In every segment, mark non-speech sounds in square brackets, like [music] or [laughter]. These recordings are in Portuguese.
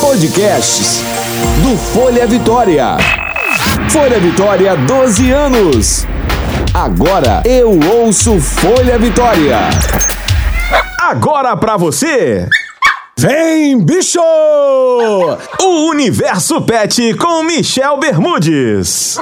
Podcasts do Folha Vitória. Folha Vitória, 12 anos. Agora eu ouço Folha Vitória. Agora pra você. Vem, bicho! O Universo Pet com Michel Bermudes.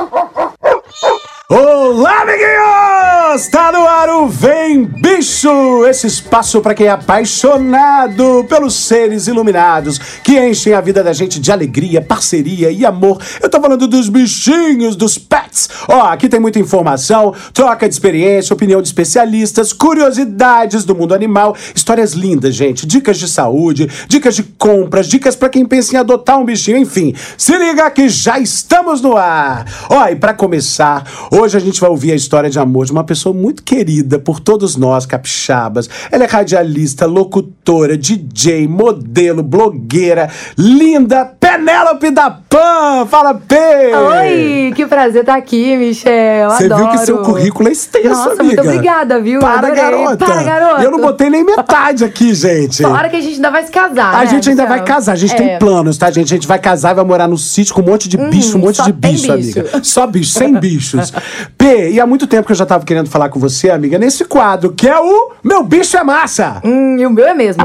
Olá, amiguinhos! Tá no ar o Vem Bicho! Esse espaço para quem é apaixonado pelos seres iluminados que enchem a vida da gente de alegria, parceria e amor. Eu tô falando dos bichinhos, dos pets. Ó, aqui tem muita informação, troca de experiência, opinião de especialistas, curiosidades do mundo animal, histórias lindas, gente, dicas de saúde, dicas de compras, dicas para quem pensa em adotar um bichinho, enfim. Se liga que já estamos no ar. Ó, e para começar, Hoje a gente vai ouvir a história de amor de uma pessoa muito querida por todos nós, capixabas. Ela é radialista, locutora, DJ, modelo, blogueira, linda, Penélope da Pan! Fala, P! Oi, que prazer estar aqui, Michel. Você viu que seu currículo é extenso, Nossa, amiga. muito obrigada, viu? Para, Adorei. garota. Para, garota. Eu não botei nem metade aqui, gente. Hora que a gente ainda vai se casar, A né, gente ainda Michel? vai casar, a gente É. tem planos, tá, gente? A gente vai casar e vai morar no sítio com um monte de bicho, um monte de bicho, bicho. amiga. Só bicho, sem [laughs] bichos. P, e há muito tempo que eu já tava querendo falar com você, amiga, nesse quadro, que é o Meu Bicho é Massa. Hum, e o meu é mesmo.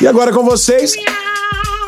E agora com vocês.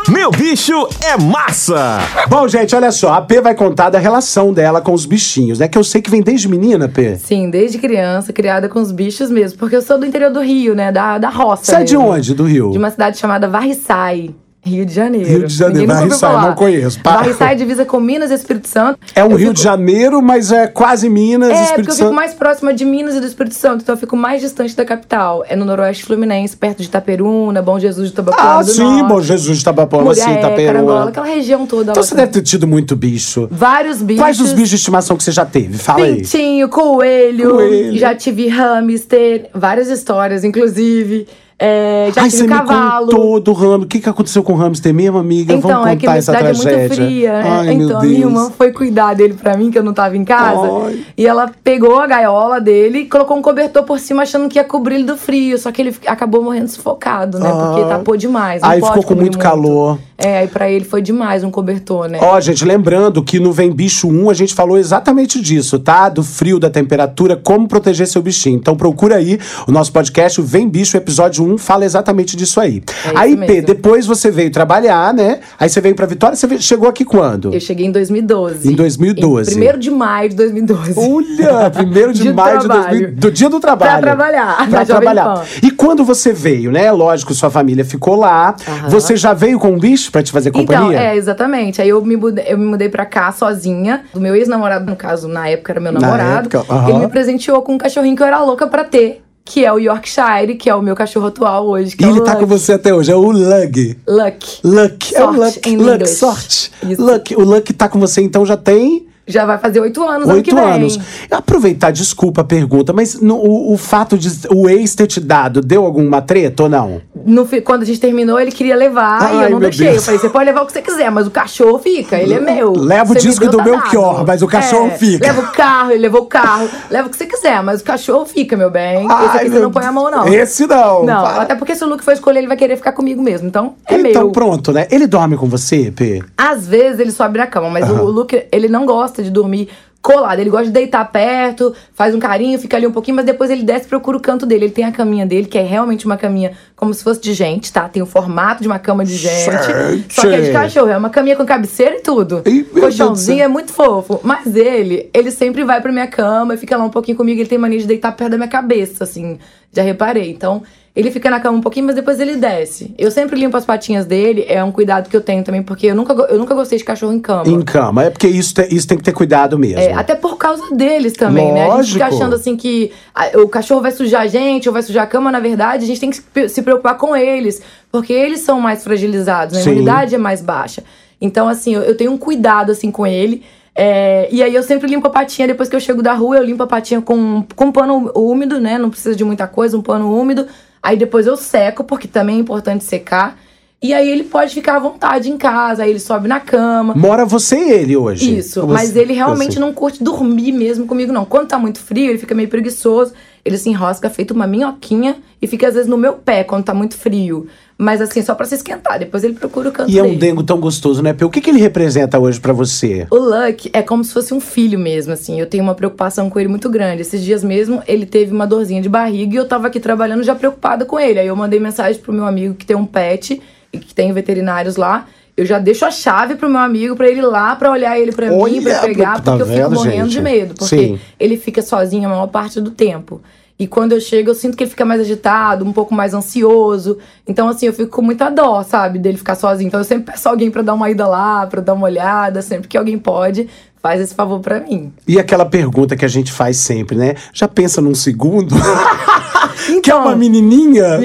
Meu bicho é massa! Bom, gente, olha só, a P vai contar da relação dela com os bichinhos, né? Que eu sei que vem desde menina, P. Sim, desde criança, criada com os bichos mesmo. Porque eu sou do interior do Rio, né? Da, da roça. Você é de onde, do Rio? De uma cidade chamada Varriçai. Rio de Janeiro. Rio de Janeiro, falar. não conheço. Para. Varriçai divisa com Minas e Espírito Santo. É um Eu Rio fico- de Janeiro, mas é quase Minas, É, porque Espírito eu fico Santo. mais próxima de Minas e do Espírito Santo, então eu fico mais distante da capital. É no noroeste fluminense, perto de Itaperuna, Bom Jesus de Tabapuana Ah, sim, Norte. Bom Jesus de Tabapuana, sim, Muriaé, Carangola, Itaperuna. aquela região toda. Então você também. deve ter tido muito bicho. Vários bichos. Quais os bichos de estimação que você já teve? Fala aí. Pintinho, coelho, Coelho. já tive hamster, várias histórias, inclusive. É, já Ai, tive você cavalo. me contou do hamster. O que, que aconteceu com o hamster mesmo, amiga? Então, Vamos é que contar essa cidade é tragédia. muito fria, né? Ai, meu então, a minha irmã foi cuidar dele pra mim, que eu não tava em casa. Ai. E ela pegou a gaiola dele e colocou um cobertor por cima, achando que ia cobrir ele do frio. Só que ele acabou morrendo sufocado, né? Porque Ah. tapou demais. Aí ficou com cobrir muito calor. É, aí pra ele foi demais um cobertor, né? Ó, gente, lembrando que no Vem Bicho 1 a gente falou exatamente disso, tá? Do frio, da temperatura, como proteger seu bichinho. Então procura aí o nosso podcast, o Vem Bicho, episódio 1, fala exatamente disso aí. É aí, P, depois você veio trabalhar, né? Aí você veio pra Vitória, você chegou aqui quando? Eu cheguei em 2012. Em 2012. Em 1 de maio de 2012. Olha, [laughs] primeiro de Dia do maio de trabalho. 2000, do dia do trabalho. Pra trabalhar, Pra trabalhar. E quando você veio, né? Lógico, sua família ficou lá. Aham. Você já veio com um bicho pra te fazer companhia? Então, é, exatamente. Aí eu me, mudei, eu me mudei pra cá sozinha. Do meu ex-namorado, no caso, na época era meu Na namorado. época, aham. Ele me presenteou com um cachorrinho que eu era louca pra ter. Que é o Yorkshire, que é o meu cachorro atual hoje. E é ele o tá Luck. com você até hoje, é o Lug. Luck. Luck, é o Luck, Luck, sorte. Isso. Luck, o Luck tá com você então já tem Já vai fazer oito anos oito anos. Aproveitar, desculpa a pergunta, mas no- o, o fato de o ex ter te dado, deu alguma treta ou não? No quando a gente terminou, ele queria levar e Ai, eu não meu deixei. Deus. Eu falei, você pode levar o que você quiser, mas o cachorro fica, ele é meu. Leva o Você me disco deu, do tá Belchior, dado. mas o cachorro É, fica. Leva o carro, ele levou o carro. Leva o que você quiser, mas o cachorro fica, meu bem. Esse Ai, aqui você meu não põe a mão, não. Esse não. Não, para. até porque se o Luke for escolher, ele vai querer ficar comigo mesmo. Então, é então meu. pronto, né? Ele dorme com você, P? Às vezes ele sobe na cama, mas Aham. o Luke, ele não gosta de dormir colado. Ele gosta de deitar perto, faz um carinho, fica ali um pouquinho, mas depois ele desce e procura o canto dele. Ele tem a caminha dele, que é realmente uma caminha como se fosse de gente, tá? Tem o formato de uma cama de gente. Gente. Só que é de cachorro, é uma caminha com cabeceira e tudo. Do Colchãozinho é muito fofo. Mas ele, ele sempre vai pra minha cama e fica lá um pouquinho comigo. Ele tem mania de deitar perto da minha cabeça, assim. Já reparei. Então, ele fica na cama um pouquinho, mas depois ele desce. Eu sempre limpo as patinhas dele, é um cuidado que eu tenho também, porque eu nunca, eu nunca gostei de cachorro em cama. Em cama. É porque isso, te- isso tem que ter cuidado mesmo. É, até por causa deles também, né? A gente fica Lógico. achando assim que ah, o cachorro vai sujar a gente ou vai sujar a cama, na verdade, a gente tem que se pre- se preocupar com eles, porque eles são mais fragilizados, né? a imunidade é mais baixa. Então, assim, eu, eu tenho um cuidado assim com ele. é, e aí eu sempre limpo a patinha, depois que eu chego da rua, eu limpo a patinha com, com um pano úmido, né? Não precisa de muita coisa, um pano úmido. Aí depois eu seco, porque também é importante secar. E aí ele pode ficar à vontade em casa, aí ele sobe na cama. Mora você e ele hoje? Isso, Ou mas você- ele realmente não curte dormir mesmo comigo, não. Quando tá muito frio, ele fica meio preguiçoso. Ele se enrosca feito uma minhoquinha e fica às vezes no meu pé quando tá muito frio. Mas assim, só pra se esquentar. Depois ele procura o canto E é um dele. dengo tão gostoso, né, Pê? O que, que ele representa hoje pra você? O Luck é como se fosse um filho mesmo, assim. Eu tenho uma preocupação com ele muito grande. Esses dias mesmo, ele teve uma dorzinha de barriga e eu tava aqui trabalhando já preocupada com ele. Aí eu mandei mensagem pro meu amigo que tem um pet e que tem veterinários lá. Eu já deixo a chave pro meu amigo pra ele ir lá pra olhar ele pra mim, pra pegar, tá porque eu fico vendo, morrendo gente? de medo. Porque Sim. ele fica sozinho a maior parte do tempo. E quando eu chego, eu sinto que ele fica mais agitado, um pouco mais ansioso. Então, assim, eu fico com muita dó, sabe, dele ficar sozinho. Então, eu sempre peço alguém pra dar uma ida lá, pra dar uma olhada. Sempre que alguém pode, faz esse favor pra mim. E aquela pergunta que a gente faz sempre, né? Já pensa num segundo? [laughs] [laughs] que é Então, uma menininha?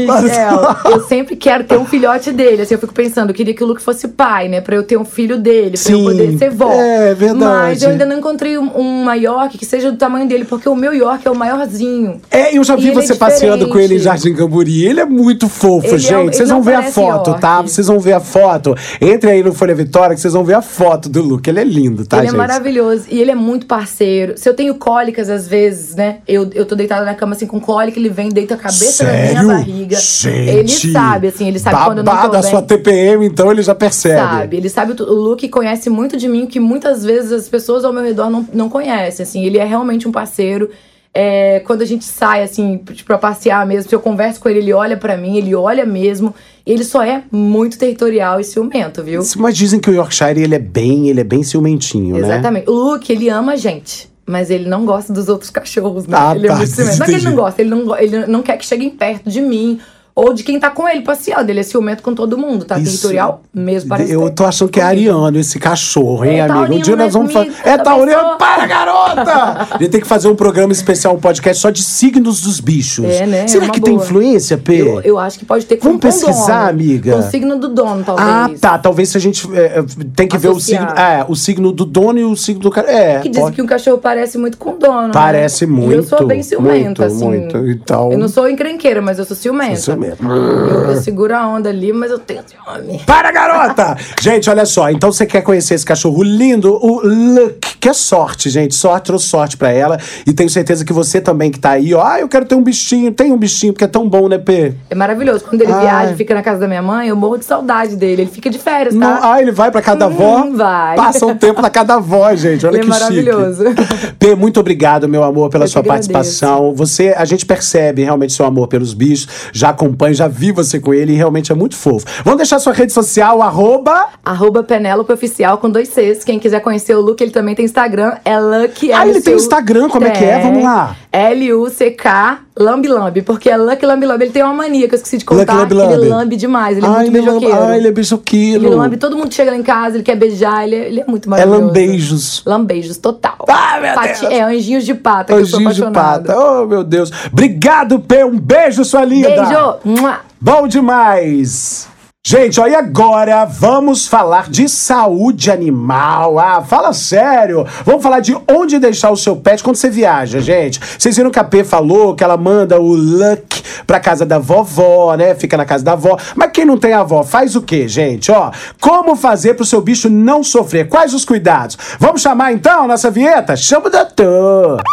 Eu [laughs] sempre quero ter um filhote dele. Assim, eu fico pensando, eu queria que o Luke fosse pai, né? Pra eu ter um filho dele, pra Sim, eu poder ser vó. é verdade. Mas eu ainda não encontrei um, um maior que seja do tamanho dele, porque o meu York é o maiorzinho. É, eu já vi ele é você passeando com ele em. Jardim Camburi. Ele é muito fofo, Ele é um- gente. ele Vocês vão ver a foto, York. tá? Vocês vão ver a foto. Entre aí no Folha Vitória que vocês vão ver a foto do Luke. Ele é lindo, tá, ele gente? é maravilhoso e ele é muito parceiro. Se eu tenho cólicas, às vezes, né? Eu, eu tô deitada na cama assim com cólica, ele vem, deita a cabeça na minha Sério? barriga. Gente, ele sabe, assim, ele sabe quando eu não tô a bem. sua TPM, então ele já percebe. Sabe, ele sabe, o Luke conhece muito de mim, que muitas vezes as pessoas ao meu redor não, não conhecem, assim, ele é realmente um parceiro. É, quando a gente sai, assim, pra passear mesmo, se eu converso com ele, ele olha pra mim, ele olha mesmo, e ele só é muito territorial e ciumento, viu? Mas dizem que o Yorkshire, ele é bem, ele é bem ciumentinho, né? Exatamente. O Luke, ele ama a gente. Mas ele não gosta dos outros cachorros, né? Ah, ele tá, é muito ciumento. Não é que ele não gosta, ele não, ele não quer que cheguem perto de mim. Ou de quem tá com ele passeando. Ele é ciumento com todo mundo, tá? Isso- Territorial mesmo, parece Eu tô achando que é ariano esse cachorro, hein, É amigo? Um dia nós né, vamos fazer. É Também taurino. sou. Para, garota! [laughs] Gente tem que fazer um programa especial, um podcast só de signos dos bichos. É, né? Será É que tem boa. influência, P? Eu, eu acho que pode ter com Vamos pesquisar, dono. amiga? Com o signo do dono, talvez. Ah, tá. Talvez se a gente é, é, tem que ver o signo, Associar. é, o signo do dono e o signo do cara. É, Que dizem pode- que um cachorro parece muito com o dono. né? Parece E muito, eu sou bem ciumenta, muito, assim. muito. Então- Eu não sou encrenqueira, mas eu sou ciumenta. Isso mesmo. Eu, eu seguro a onda ali, mas eu tenho ciúme. Para, garota! gente, olha só. Então você quer conhecer esse cachorro lindo, o Luck, que é sorte, gente. Sorte, trouxe sorte pra ela. E tenho certeza que você também que tá aí, ó. Ah, eu quero ter um bichinho. Tem um bichinho, porque é tão bom, né, P? É maravilhoso. Quando ele Ai. viaja e fica na casa da minha mãe, eu morro de saudade dele. Ele fica de férias, tá? Não, ah, ele vai pra cada avó? Hum, vai. Passa um tempo na cada avó, gente. Olha Ele é que maravilhoso. chique. P, muito obrigado, meu amor, pela Eu sua participação. Você, a gente percebe realmente seu amor pelos bichos. Já acompanho, já vi você com ele e realmente é muito fofo. Vamos deixar sua rede social, arroba... Arroba Penélope Oficial com dois Cs. Quem quiser conhecer o Luke, ele também tem Instagram. É Lucky Ah, ele tem Instagram, como é que é? Vamos lá. L-U-C-K Lambi Lambi. Porque é Lucky Lambi Lambi. Ele tem uma mania que eu esqueci de contar. Lucky Lambi Lambi. Ele lambe demais. Ele é Ai, muito ele lambe- beijoqueiro. Ai, ele é beijoqueiro. Ele lambe todo mundo chega lá em casa, ele quer beijar, ele é, ele é muito É maravilhoso. lambeijos. Lambejos, total. Ai, meu Pati- Deus. É, anjinhos de pata, que eu sou Anjinho de pata. Oh, meu Deus. Obrigado, P. Um beijo, sua linda. Beijo! Mua. Bom demais! Gente, e agora vamos falar de saúde animal. Ah, fala sério. Vamos falar de onde deixar o seu pet quando você viaja, gente. Vocês viram que a P falou que ela manda o Luck pra casa da vovó, né? Fica na casa da avó. Mas quem não tem avó, faz o quê, gente? Ó, como fazer pro seu bicho não sofrer? Quais os cuidados? Vamos chamar então a nossa vinheta? Chama o doutor!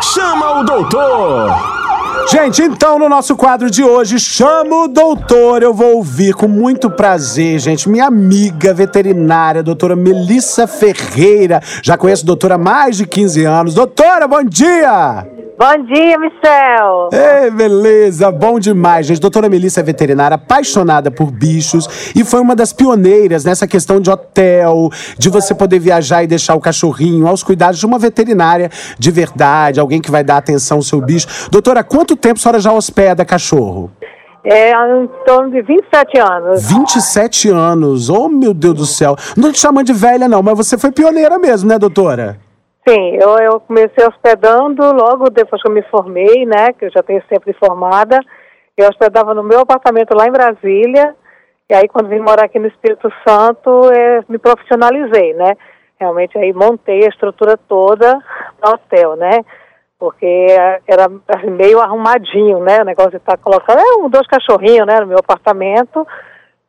Chama o doutor! Gente, então no nosso quadro de hoje, chamo o doutor. Eu vou ouvir com muito prazer, gente, minha amiga veterinária, doutora Melissa Ferreira. Já conheço a doutora há mais de 15 anos. Doutora, bom dia! Bom dia, Michel. Ei, beleza, bom demais, gente. Doutora Melissa é veterinária, apaixonada por bichos e foi uma das pioneiras nessa questão de hotel, de você poder viajar e deixar o cachorrinho aos cuidados de uma veterinária de verdade, alguém que vai dar atenção ao seu bicho. Doutora, há quanto tempo a senhora já hospeda cachorro? É em torno de 27 anos. 27 anos, oh meu Deus do céu. Não te chamando de velha, não, mas você foi pioneira mesmo, né, doutora? Sim, eu, eu comecei hospedando logo depois que eu me formei, né? Que eu já tenho sempre formada. Eu hospedava no meu apartamento lá em Brasília. E aí, quando vim morar aqui no Espírito Santo, é, me profissionalizei, né? Realmente aí montei a estrutura toda para hotel, né? Porque era assim, meio arrumadinho, né? O negócio de estar colocando. É um, dois cachorrinhos, né? No meu apartamento.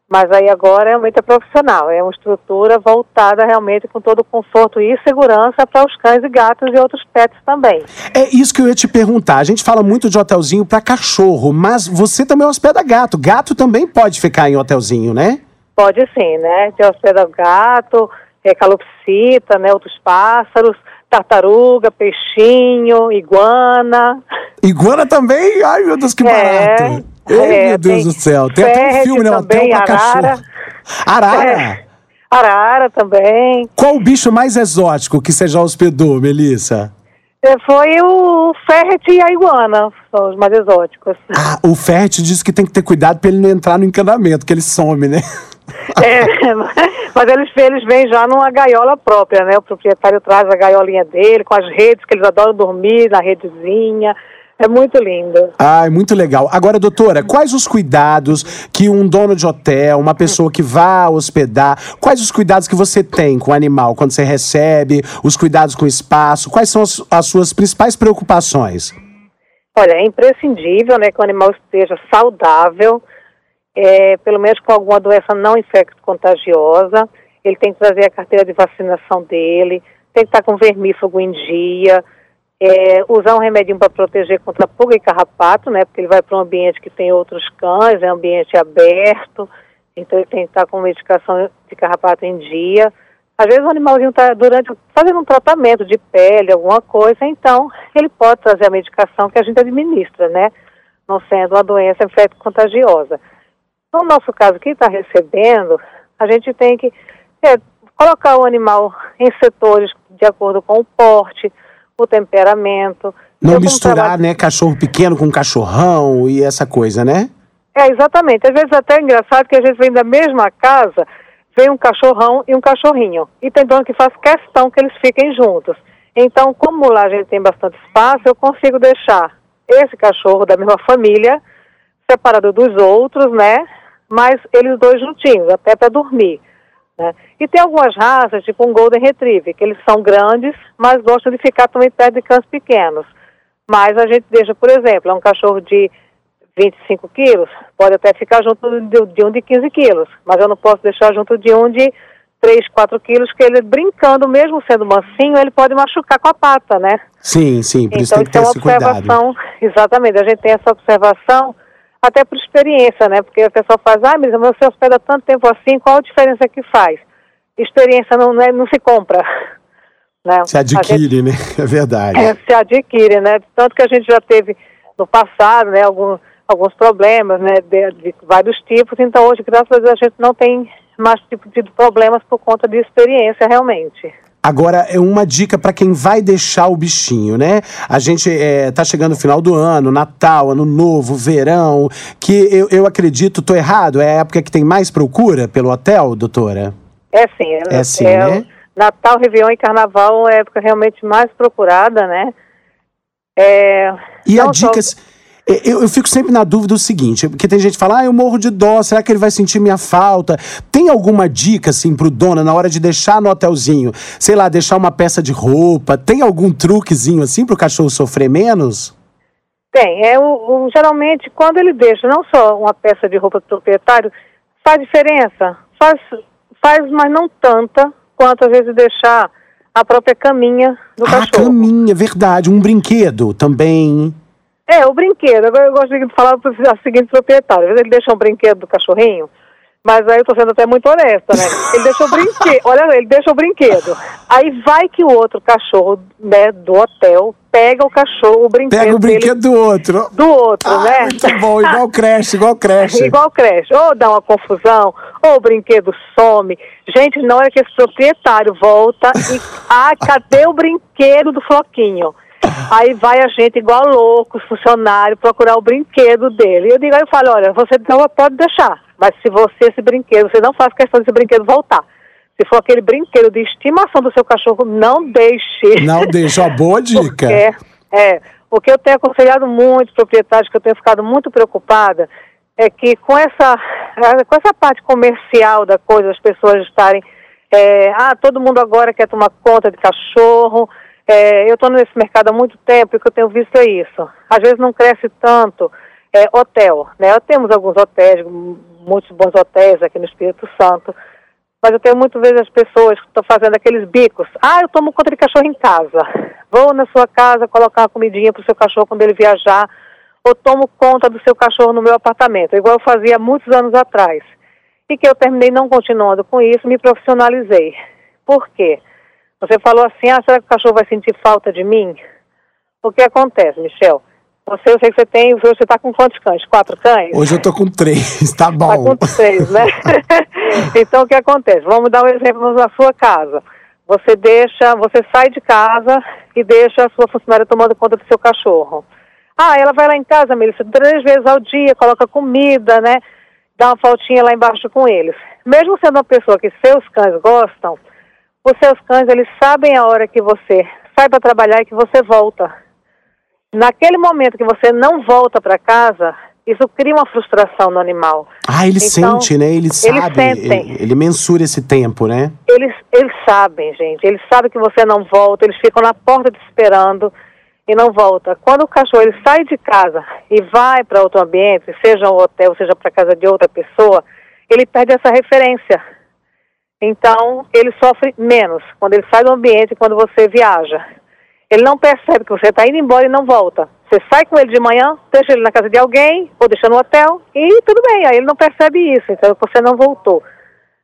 Mas aí agora realmente é profissional, é uma estrutura voltada realmente com todo o conforto e segurança para os cães e gatos e outros pets também. É isso que eu ia te perguntar. A gente fala muito de hotelzinho para cachorro, mas você também hospeda gato. Gato também pode ficar em hotelzinho, né? Pode sim, né? Tem hospeda gato, é, calopsita, né? Outros pássaros, tartaruga, peixinho, iguana. Iguana também? Ai, meu Deus, que É, barato. Ai, é, meu Deus do céu. Tem até um ferret filme, né? Hotel também, pra arara. É. Arara também. Qual o bicho mais exótico que você já hospedou, Melissa? É, Foi o ferret e a iguana, são os mais exóticos. Ah, o Fert disse que tem que ter cuidado pra ele não entrar no encanamento, que ele some, né? É, [laughs] mas eles, eles vêm já numa gaiola própria, né? O proprietário traz a gaiolinha dele, com as redes, que eles adoram dormir na redezinha. É muito lindo. Ai, muito legal. Agora, doutora, quais os cuidados que um dono de hotel, uma pessoa que vá hospedar, quais os cuidados que você tem com o animal quando você recebe, os cuidados com o espaço, quais são as, as suas principais preocupações? Olha, é imprescindível né, que o animal esteja saudável, é, pelo menos com alguma doença não infecto-contagiosa. Ele tem que trazer a carteira de vacinação dele, tem que estar com vermífugo em dia, é, usar um remedinho para proteger contra pulga e carrapato, né? Porque ele vai para um ambiente que tem outros cães, é um ambiente aberto, então ele tem que estar com medicação de carrapato em dia. Às vezes o animalzinho está durante fazendo um tratamento de pele, alguma coisa, então ele pode trazer a medicação que a gente administra, né? Não sendo uma doença infecto-contagiosa. No nosso caso, quem está recebendo, a gente tem que é, colocar o animal em setores de acordo com o porte, o temperamento. Não misturar, trabalho- né, cachorro pequeno com cachorrão e essa coisa, né? É, exatamente. Às vezes até é engraçado que a gente vem da mesma casa, vem um cachorrão e um cachorrinho. E tem dono que faz questão que eles fiquem juntos. Então, como lá a gente tem bastante espaço, eu consigo deixar esse cachorro da mesma família separado dos outros, né? Mas eles dois juntinhos, até para dormir. Né? E tem algumas raças, tipo um Golden Retriever, que eles são grandes, mas gostam de ficar também perto de cães pequenos. Mas a gente deixa, por exemplo, é um cachorro de 25 quilos, pode até ficar junto de, de um de 15 quilos, mas eu não posso deixar junto de um de 3, 4 quilos, que ele brincando, mesmo sendo mansinho, ele pode machucar com a pata, né? Sim, sim, por isso então tem que isso é ter uma esse cuidado. observação, [laughs] exatamente, a gente tem essa observação até por experiência, né? Porque a pessoa faz, ah, mas você hospeda tanto tempo assim, qual a diferença que faz? Experiência não, né, não se compra. [laughs] Né? Se A gente- adquire, né? [laughs] É verdade. é, se adquire, né? Tanto que a gente já teve no passado, né, algum, alguns problemas, né, de, de vários tipos. Então hoje, graças a Deus, a gente não tem mais tipo de problemas por conta de experiência realmente. Agora, é uma dica para quem vai deixar o bichinho, né? A gente é, tá chegando no final do ano, Natal, Ano Novo, verão, que eu, eu acredito, tô errado, é a época que tem mais procura pelo hotel, doutora? É sim. É sim, né? Natal, Réveillon e Carnaval é a época realmente mais procurada, né? É, E a não só- dica. Eu, eu fico sempre na dúvida do seguinte, porque tem gente que fala, ah, eu morro de dó, será que ele vai sentir minha falta? Tem alguma dica, assim, pro dono na hora de deixar no hotelzinho? Sei lá, deixar uma peça de roupa? Tem algum truquezinho, assim, pro cachorro sofrer menos? Tem. É o, o- geralmente, quando ele deixa não só uma peça de roupa do proprietário, faz diferença. Faz, faz, mas não tanta quanto às vezes deixar a própria caminha do ah, cachorro. caminha, verdade. Um brinquedo também. É, o brinquedo. Agora eu gosto de falar para o seguinte proprietário. Às vezes ele deixa um brinquedo do cachorrinho, mas aí eu tô sendo até muito honesta, né? Ele deixa o brinquedo. Olha, ele deixa o brinquedo. Aí vai que o outro cachorro, né, do hotel, pega o cachorro, o brinquedo Pega o dele brinquedo do outro. do outro, Ah, né? muito bom, igual creche, igual creche. [laughs] Igual creche. Ou dá uma confusão, ou o brinquedo some. Gente, na hora que esse proprietário volta e. Ah, cadê o brinquedo do Floquinho? Aí vai a gente, igual louco, funcionário, procurar o brinquedo dele. Eu digo, aí eu falo, olha, você não pode deixar. Mas se você, esse brinquedo, você não faz questão desse brinquedo voltar. Se for aquele brinquedo de estimação do seu cachorro, não deixe. Não deixa, ó, boa [laughs] dica. Porque, é, o que eu tenho aconselhado muito proprietários, que eu tenho ficado muito preocupada, é que com essa, eh, com essa parte comercial da coisa, as pessoas estarem, é, ah, todo mundo agora quer tomar conta de cachorro, é, eu estou nesse mercado há muito tempo e que eu tenho visto é isso. Às vezes não cresce tanto é, hotel, né? Temos alguns hotéis, muitos bons hotéis aqui no Espírito Santo, mas eu tenho muitas vezes as pessoas que estão fazendo aqueles bicos. Ah, eu tomo conta de cachorro em casa. Vou na sua casa colocar uma comidinha para o seu cachorro quando ele viajar, ou tomo conta do seu cachorro no meu apartamento, igual eu fazia muitos anos atrás. E que eu terminei não continuando com isso, me profissionalizei. Por quê? Você falou assim, ah, será que o cachorro vai sentir falta de mim? O que acontece, Michel? Você, eu sei que você tem, você está com quantos cães? Quatro cães? Hoje eu tô com três, [laughs] tá bom. Tá com três, né? [laughs] então o que acontece? Vamos dar um exemplo na sua casa. Você deixa, você sai de casa e deixa a sua funcionária tomando conta do seu cachorro. Ah, ela vai lá em casa, Melissa, três vezes ao dia, coloca comida, né? Dá uma faltinha lá embaixo com eles. Mesmo sendo uma pessoa que seus cães gostam, os seus cães, eles sabem a hora que você sai para trabalhar e que você volta. Naquele momento que você não volta para casa, isso cria uma frustração no animal. Ah, ele então, sente, né? Ele sabe. Ele, ele, mensura esse tempo, né? Eles, eles sabem, gente. Eles sabem que você não volta, eles ficam na porta te esperando e não volta. Quando o cachorro ele sai de casa e vai para outro ambiente, seja um hotel, seja para casa de outra pessoa, ele perde essa referência. Então, ele sofre menos quando ele sai do ambiente quando você viaja. Ele não percebe que você está indo embora e não volta. Você sai com ele de manhã, deixa ele na casa de alguém, ou deixa no hotel, e tudo bem, aí ele não percebe isso, então você não voltou.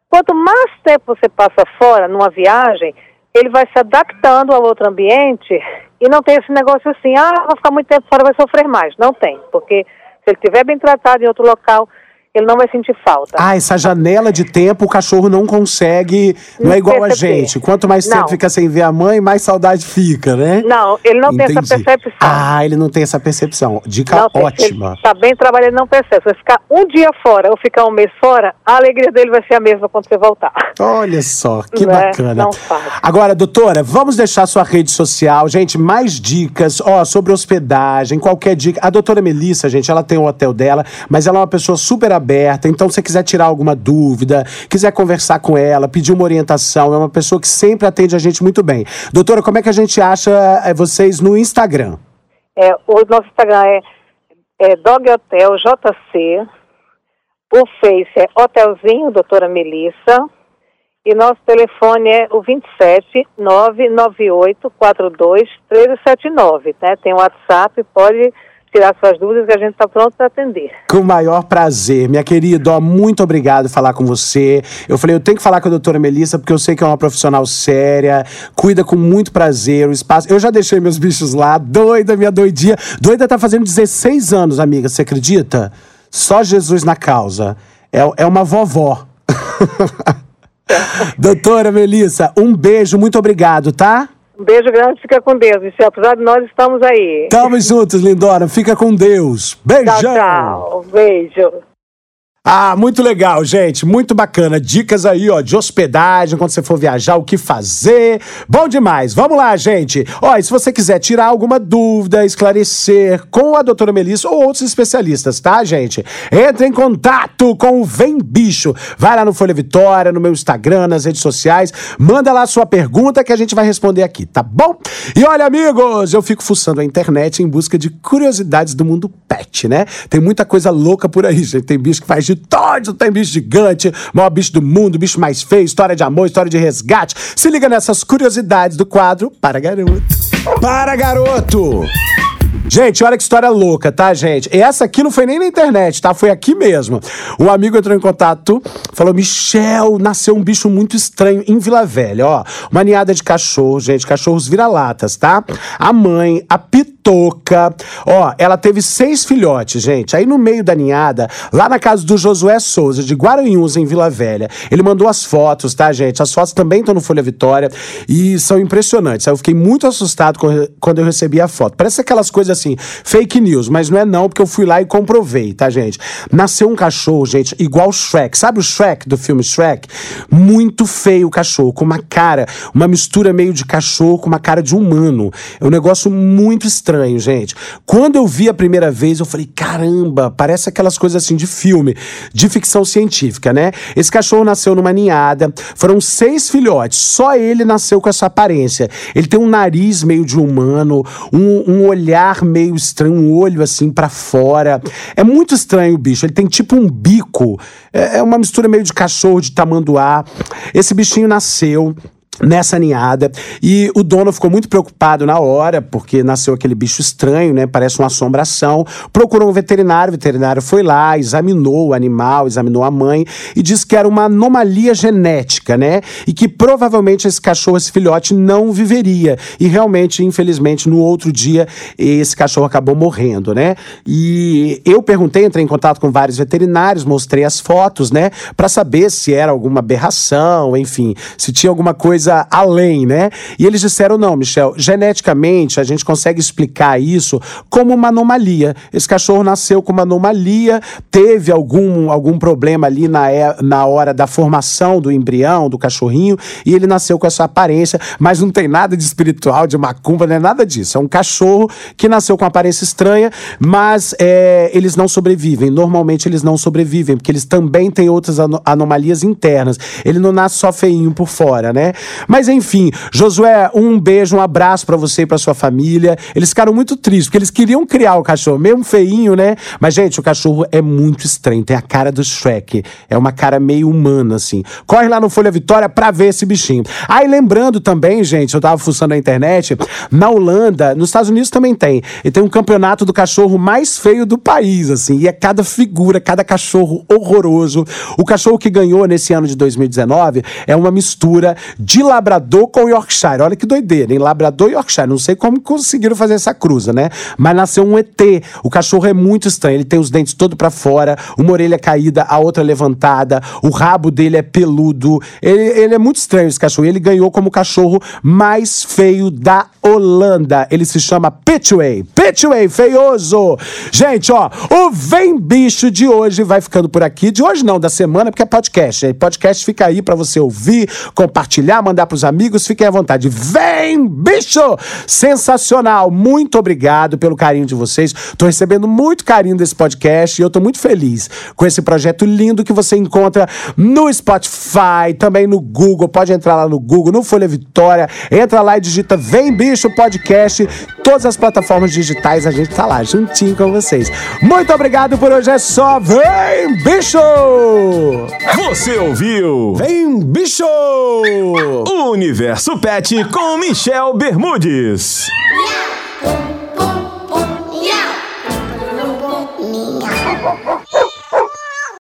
Quanto mais tempo você passa fora, numa viagem, ele vai se adaptando ao outro ambiente e não tem esse negócio assim, ah, vou ficar muito tempo fora, vai sofrer mais. Não tem, porque se ele estiver bem tratado em outro local, ele não vai sentir falta. Ah, essa janela de tempo o cachorro não consegue. Não, não é igual a gente. Quanto mais tempo não. fica sem ver a mãe, mais saudade fica, né? Não, ele não Entendi. tem essa percepção. Ah, ele não tem essa percepção. Dica não, ótima. Está bem trabalhando, não percebe. Se ficar um dia fora ou ficar um mês fora, a alegria dele vai ser a mesma quando você voltar. Olha só, que [laughs] não é? bacana. É? Não faz. Agora, doutora, vamos deixar sua rede social. Gente, mais dicas, ó, sobre hospedagem, qualquer dica. A doutora Melissa, gente, ela tem o hotel dela, mas ela é uma pessoa super aberta. Então, se você quiser tirar alguma dúvida, quiser conversar com ela, pedir uma orientação, é uma pessoa que sempre atende a gente muito bem. Doutora, como é que a gente acha é, vocês no Instagram? É, o nosso Instagram é, é Dog Hotel JC. O Face é Hotelzinho Doutora Melissa. E nosso telefone é o 27 998 42 1379, né? Tem o WhatsApp, pode tirar suas dúvidas que a gente está pronto para atender. Com o maior prazer. Minha querida, ó, muito obrigado por falar com você. Eu falei, eu tenho que falar com a doutora Melissa, porque eu sei que é uma profissional séria, cuida com muito prazer o espaço. Eu já deixei meus bichos lá, doida, minha doidinha. Doida tá fazendo 16 anos, amiga, você acredita? Só Jesus na causa. É, é uma vovó. [laughs] doutora Melissa, um beijo, muito obrigado, tá? Um beijo grande, fica com Deus, Michel. Apesar de nós, estamos aí. Estamos juntos, lindona. Fica com Deus. Beijão. Tchau, tchau. Beijo. Ah, muito legal, gente. Muito bacana. Dicas aí, ó, de hospedagem, quando você for viajar, o que fazer. Bom demais. Vamos lá, gente. Ó, e se você quiser tirar alguma dúvida, esclarecer com a doutora Melissa ou outros especialistas, tá, gente? Entre em contato com o Vem Bicho. Vai lá no Folha Vitória, no meu Instagram, nas redes sociais. Manda lá sua pergunta que a gente vai responder aqui, tá bom? E olha, amigos, eu fico fuçando a internet em busca de curiosidades do mundo pet, né? Tem muita coisa louca por aí, gente. Tem bicho que faz de todos, tem bicho gigante, maior bicho do mundo, bicho mais feio, história de amor, história de resgate. Se liga nessas curiosidades do quadro Para Garoto. Para Garoto! Gente, olha que história louca, tá, gente? Essa aqui não foi nem na internet, tá? Foi aqui mesmo. Um amigo entrou em contato, falou: Michel, nasceu um bicho muito estranho em Vila Velha, ó. Uma ninhada de cachorro, gente, cachorros vira-latas, tá? A mãe, a pitoca, ó, ela teve seis filhotes, gente. Aí no meio da ninhada, lá na casa do Josué Souza, de Guaranhuns, em Vila Velha, ele mandou as fotos, tá, gente? As fotos também estão no Folha Vitória e são impressionantes. Eu fiquei muito assustado quando eu recebi a foto. Parece aquelas coisas assim, fake news, mas não é não, porque eu fui lá e comprovei, tá, gente? Nasceu um cachorro, gente, igual o Shrek. Sabe o Shrek do filme Shrek? Muito feio o cachorro, com uma cara, uma mistura meio de cachorro com uma cara de humano. É um negócio muito estranho, gente. Quando eu vi a primeira vez, eu falei, caramba, parece aquelas coisas assim de filme, de ficção científica, né? Esse cachorro nasceu numa ninhada, foram seis filhotes, só ele nasceu com essa aparência. Ele tem um nariz meio de humano, um, um olhar meio estranho, um olho assim para fora. É muito estranho o bicho. Ele tem tipo um bico. É, é uma mistura meio de cachorro, de tamanduá. Esse bichinho nasceu nessa ninhada. E o dono ficou muito preocupado na hora, porque nasceu aquele bicho estranho, né? Parece uma assombração. Procurou um veterinário, o veterinário foi lá, examinou o animal, examinou a mãe e disse que era uma anomalia genética, né? E que provavelmente esse cachorro, esse filhote, não viveria. E realmente, infelizmente, no outro dia, esse cachorro acabou morrendo, né? E eu perguntei, entrei em contato com vários veterinários, mostrei as fotos, né? Para saber se era alguma aberração, enfim, se tinha alguma coisa coisa além, né? E eles disseram: não, Michel, geneticamente a gente consegue explicar isso como uma anomalia. Esse cachorro nasceu com uma anomalia, teve algum, algum problema ali na, na hora da formação do embrião, do cachorrinho, e ele nasceu com essa aparência, mas não tem nada de espiritual, de macumba, não é nada disso. É um cachorro que nasceu com aparência estranha, mas é, eles não sobrevivem. Normalmente eles não sobrevivem, porque eles também têm outras anomalias internas. Ele não nasce só feinho por fora, né? Mas enfim, Josué, um beijo, um abraço para você e para sua família. Eles ficaram muito tristes, porque eles queriam criar o cachorro, mesmo feinho, né? Mas, gente, o cachorro é muito estranho, tem a cara do Shrek. É uma cara meio humana, assim. Corre lá no Folha Vitória pra ver esse bichinho. Aí, lembrando também, gente, eu tava fuçando na internet, na Holanda, nos Estados Unidos também tem. E tem um campeonato do cachorro mais feio do país, assim. E é cada figura, cada cachorro horroroso. O cachorro que ganhou nesse ano de 2019 é uma mistura de Labrador com Yorkshire. Olha que doideira, hein? Labrador e Yorkshire. Não sei como conseguiram fazer essa cruza, né? Mas nasceu um ET. O cachorro é muito estranho. Ele tem os dentes todos para fora, uma orelha caída, a outra levantada, o rabo dele é peludo. Ele, ele é muito estranho, esse cachorro. Ele ganhou como o cachorro mais feio da Holanda. Ele se chama Pitway. Pitway, feioso! Gente, ó, o Vem Bicho de hoje vai ficando por aqui. De hoje não, da semana, porque é podcast. Né? Podcast fica aí para você ouvir, compartilhar, mandar mandar pros amigos, fiquem à vontade. Vem, bicho! Sensacional! Muito obrigado pelo carinho de vocês. Tô recebendo muito carinho desse podcast e eu tô muito feliz com esse projeto lindo que você encontra no Spotify, também no Google. Pode entrar lá no Google, no Folha Vitória. Entra lá e digita Vem Bicho Podcast. Todas as plataformas digitais a gente tá lá, juntinho com vocês. Muito obrigado por hoje, é só. Vem, bicho! Você ouviu? Vem, bicho! O Universo Pet com Michel Bermudes.